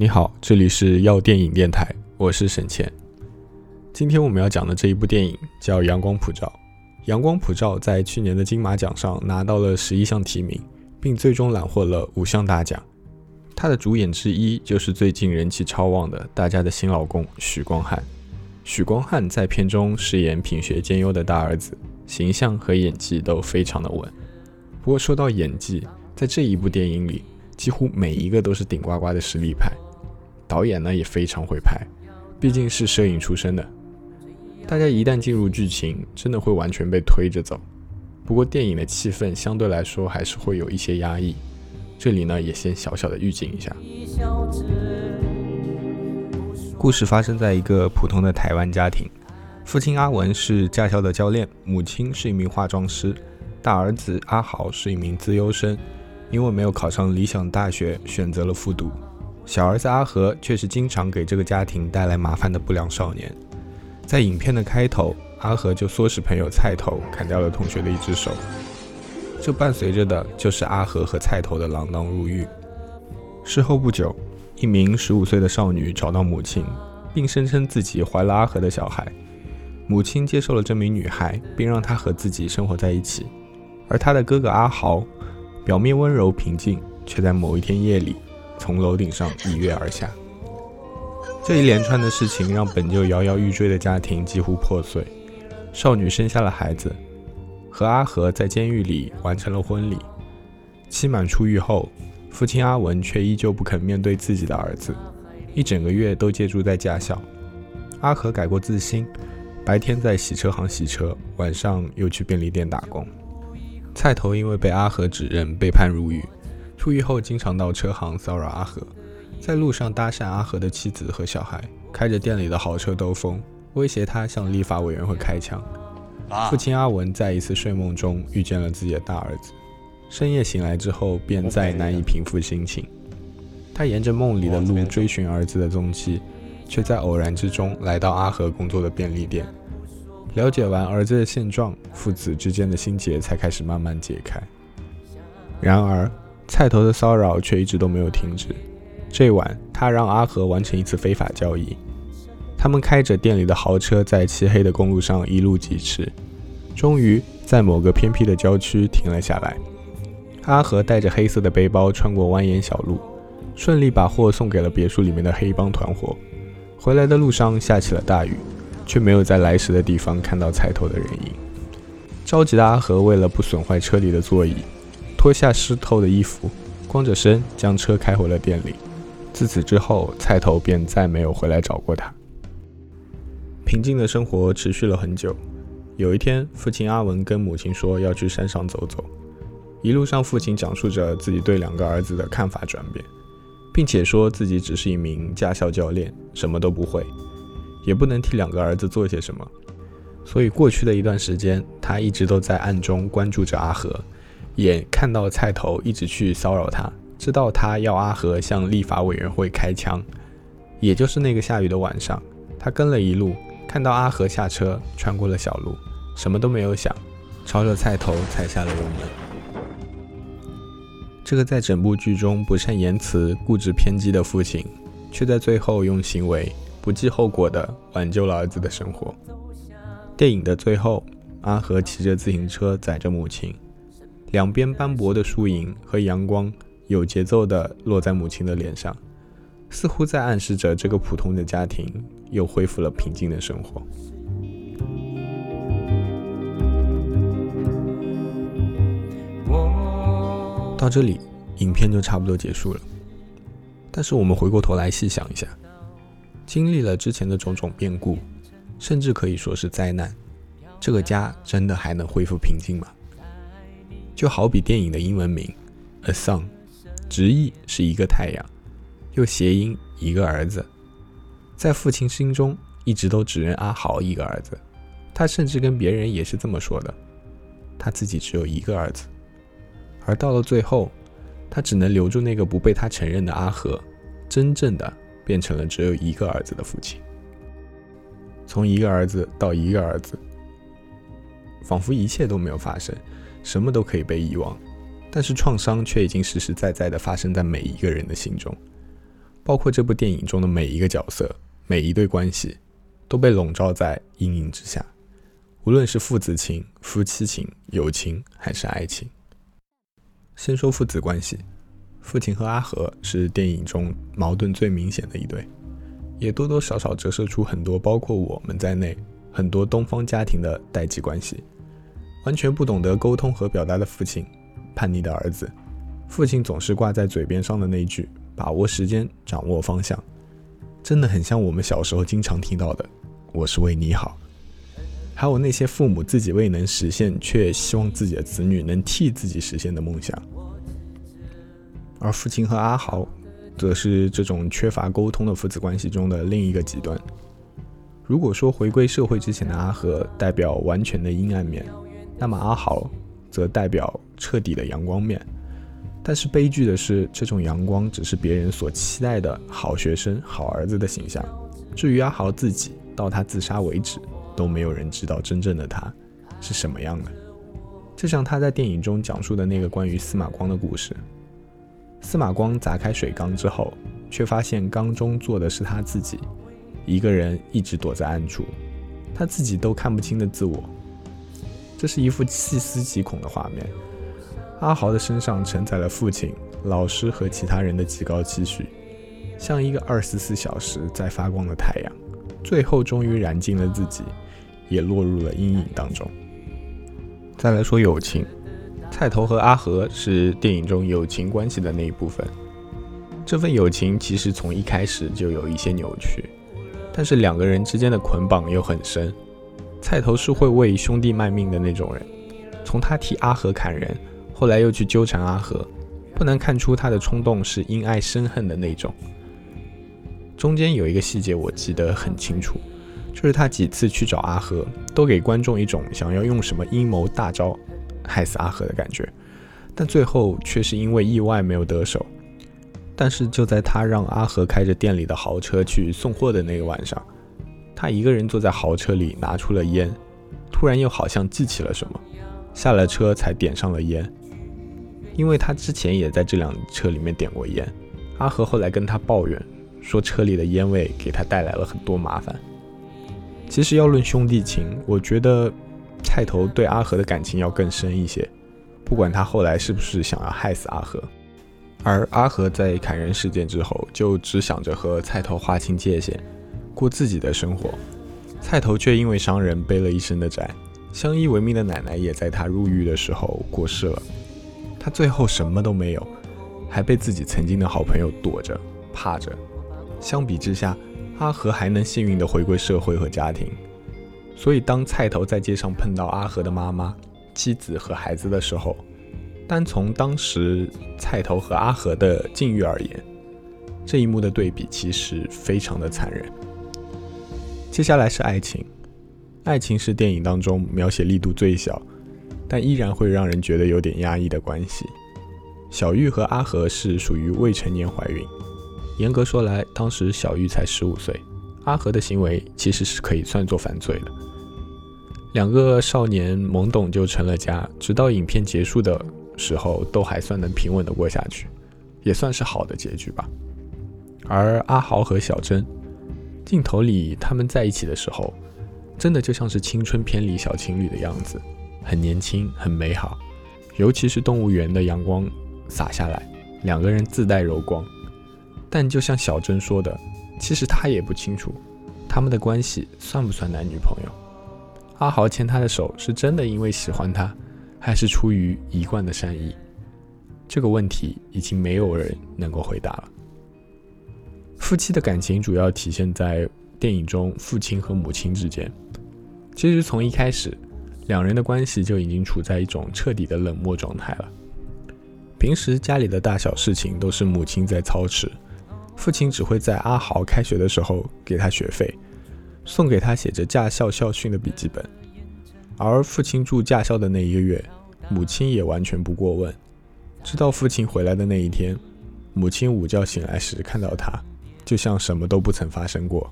你好，这里是要电影电台，我是沈倩。今天我们要讲的这一部电影叫《阳光普照》。《阳光普照》在去年的金马奖上拿到了十一项提名，并最终揽获了五项大奖。他的主演之一就是最近人气超旺的大家的新老公许光汉。许光汉在片中饰演品学兼优的大儿子，形象和演技都非常的稳。不过说到演技，在这一部电影里，几乎每一个都是顶呱呱的实力派。导演呢也非常会拍，毕竟是摄影出身的。大家一旦进入剧情，真的会完全被推着走。不过电影的气氛相对来说还是会有一些压抑。这里呢也先小小的预警一下。故事发生在一个普通的台湾家庭，父亲阿文是驾校的教练，母亲是一名化妆师，大儿子阿豪是一名资优生，因为没有考上理想大学，选择了复读。小儿子阿和却是经常给这个家庭带来麻烦的不良少年。在影片的开头，阿和就唆使朋友菜头砍掉了同学的一只手。这伴随着的就是阿和和菜头的锒铛入狱。事后不久，一名十五岁的少女找到母亲，并声称自己怀了阿和的小孩。母亲接受了这名女孩，并让她和自己生活在一起。而她的哥哥阿豪，表面温柔平静，却在某一天夜里。从楼顶上一跃而下，这一连串的事情让本就摇摇欲坠的家庭几乎破碎。少女生下了孩子，和阿和在监狱里完成了婚礼。期满出狱后，父亲阿文却依旧不肯面对自己的儿子，一整个月都借住在驾校。阿和改过自新，白天在洗车行洗车，晚上又去便利店打工。菜头因为被阿和指认，被判入狱。出狱后，经常到车行骚扰阿和，在路上搭讪阿和的妻子和小孩，开着店里的豪车兜风，威胁他向立法委员会开枪。父亲阿文在一次睡梦中遇见了自己的大儿子，深夜醒来之后，便再难以平复心情。他沿着梦里的路追寻儿子的踪迹，却在偶然之中来到阿和工作的便利店。了解完儿子的现状，父子之间的心结才开始慢慢解开。然而，菜头的骚扰却一直都没有停止。这晚，他让阿和完成一次非法交易。他们开着店里的豪车，在漆黑的公路上一路疾驰，终于在某个偏僻的郊区停了下来。阿和带着黑色的背包穿过蜿蜒小路，顺利把货送给了别墅里面的黑帮团伙。回来的路上下起了大雨，却没有在来时的地方看到菜头的人影。着急的阿和为了不损坏车里的座椅。脱下湿透的衣服，光着身将车开回了店里。自此之后，菜头便再没有回来找过他。平静的生活持续了很久。有一天，父亲阿文跟母亲说要去山上走走。一路上，父亲讲述着自己对两个儿子的看法转变，并且说自己只是一名驾校教练，什么都不会，也不能替两个儿子做些什么。所以，过去的一段时间，他一直都在暗中关注着阿和。也看到菜头一直去骚扰他，知道他要阿和向立法委员会开枪。也就是那个下雨的晚上，他跟了一路，看到阿和下车，穿过了小路，什么都没有想，朝着菜头踩下了油门。这个在整部剧中不善言辞、固执偏激的父亲，却在最后用行为不计后果地挽救了儿子的生活。电影的最后，阿和骑着自行车载着母亲。两边斑驳的树影和阳光有节奏地落在母亲的脸上，似乎在暗示着这个普通的家庭又恢复了平静的生活。到这里，影片就差不多结束了。但是我们回过头来细想一下，经历了之前的种种变故，甚至可以说是灾难，这个家真的还能恢复平静吗？就好比电影的英文名《A Son》，直译是一个太阳，又谐音一个儿子。在父亲心中，一直都只认阿豪一个儿子，他甚至跟别人也是这么说的。他自己只有一个儿子，而到了最后，他只能留住那个不被他承认的阿和，真正的变成了只有一个儿子的父亲。从一个儿子到一个儿子，仿佛一切都没有发生。什么都可以被遗忘，但是创伤却已经实实在在地发生在每一个人的心中。包括这部电影中的每一个角色、每一对关系，都被笼罩在阴影之下。无论是父子情、夫妻情、友情，还是爱情。先说父子关系，父亲和阿和是电影中矛盾最明显的一对，也多多少少折射出很多包括我们在内很多东方家庭的代际关系。完全不懂得沟通和表达的父亲，叛逆的儿子，父亲总是挂在嘴边上的那句“把握时间，掌握方向”，真的很像我们小时候经常听到的“我是为你好”。还有那些父母自己未能实现，却希望自己的子女能替自己实现的梦想，而父亲和阿豪，则是这种缺乏沟通的父子关系中的另一个极端。如果说回归社会之前的阿和代表完全的阴暗面，那么阿豪则代表彻底的阳光面。但是悲剧的是，这种阳光只是别人所期待的好学生、好儿子的形象。至于阿豪自己，到他自杀为止。都没有人知道真正的他是什么样的，就像他在电影中讲述的那个关于司马光的故事。司马光砸开水缸之后，却发现缸中坐的是他自己，一个人一直躲在暗处，他自己都看不清的自我。这是一幅细思极恐的画面。阿豪的身上承载了父亲、老师和其他人的极高期许，像一个二十四小时在发光的太阳，最后终于燃尽了自己。也落入了阴影当中。再来说友情，菜头和阿和是电影中友情关系的那一部分。这份友情其实从一开始就有一些扭曲，但是两个人之间的捆绑又很深。菜头是会为兄弟卖命的那种人，从他替阿和砍人，后来又去纠缠阿和，不难看出他的冲动是因爱生恨的那种。中间有一个细节我记得很清楚。就是他几次去找阿和，都给观众一种想要用什么阴谋大招害死阿和的感觉，但最后却是因为意外没有得手。但是就在他让阿和开着店里的豪车去送货的那个晚上，他一个人坐在豪车里拿出了烟，突然又好像记起了什么，下了车才点上了烟，因为他之前也在这辆车里面点过烟。阿和后来跟他抱怨说，车里的烟味给他带来了很多麻烦。其实要论兄弟情，我觉得菜头对阿和的感情要更深一些。不管他后来是不是想要害死阿和，而阿和在砍人事件之后，就只想着和菜头划清界限，过自己的生活。菜头却因为伤人背了一身的债，相依为命的奶奶也在他入狱的时候过世了。他最后什么都没有，还被自己曾经的好朋友躲着、怕着。相比之下，阿和还能幸运地回归社会和家庭，所以当菜头在街上碰到阿和的妈妈、妻子和孩子的时候，单从当时菜头和阿和的境遇而言，这一幕的对比其实非常的残忍。接下来是爱情，爱情是电影当中描写力度最小，但依然会让人觉得有点压抑的关系。小玉和阿和是属于未成年怀孕。严格说来，当时小玉才十五岁，阿和的行为其实是可以算作犯罪的。两个少年懵懂就成了家，直到影片结束的时候，都还算能平稳的过下去，也算是好的结局吧。而阿豪和小珍，镜头里他们在一起的时候，真的就像是青春片里小情侣的样子，很年轻，很美好。尤其是动物园的阳光洒下来，两个人自带柔光。但就像小珍说的，其实他也不清楚，他们的关系算不算男女朋友。阿豪牵她的手是真的因为喜欢她，还是出于一贯的善意？这个问题已经没有人能够回答了。夫妻的感情主要体现在电影中父亲和母亲之间。其实从一开始，两人的关系就已经处在一种彻底的冷漠状态了。平时家里的大小事情都是母亲在操持。父亲只会在阿豪开学的时候给他学费，送给他写着驾校校训的笔记本。而父亲住驾校的那一个月，母亲也完全不过问。直到父亲回来的那一天，母亲午觉醒来时看到他，就像什么都不曾发生过。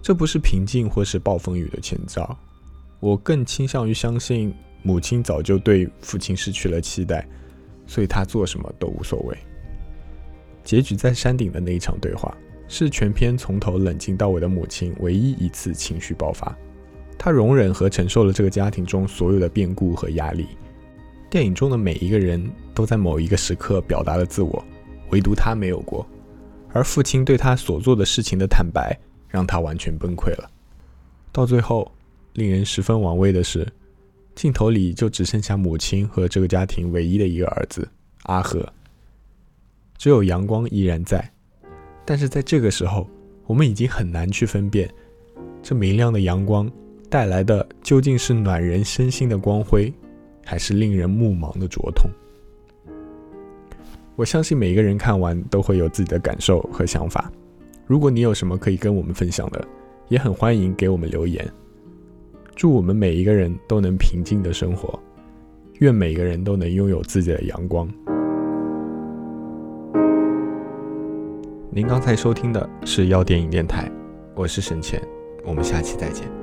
这不是平静或是暴风雨的前兆，我更倾向于相信母亲早就对父亲失去了期待，所以他做什么都无所谓。结局在山顶的那一场对话，是全片从头冷静到尾的母亲唯一一次情绪爆发。她容忍和承受了这个家庭中所有的变故和压力。电影中的每一个人都在某一个时刻表达了自我，唯独他没有过。而父亲对他所做的事情的坦白，让他完全崩溃了。到最后，令人十分玩味的是，镜头里就只剩下母亲和这个家庭唯一的一个儿子阿和，只有阳光依然在。但是在这个时候，我们已经很难去分辨，这明亮的阳光带来的究竟是暖人身心的光辉，还是令人目盲的灼痛。我相信每一个人看完都会有自己的感受和想法。如果你有什么可以跟我们分享的，也很欢迎给我们留言。祝我们每一个人都能平静的生活，愿每个人都能拥有自己的阳光。您刚才收听的是要电影电台，我是沈倩，我们下期再见。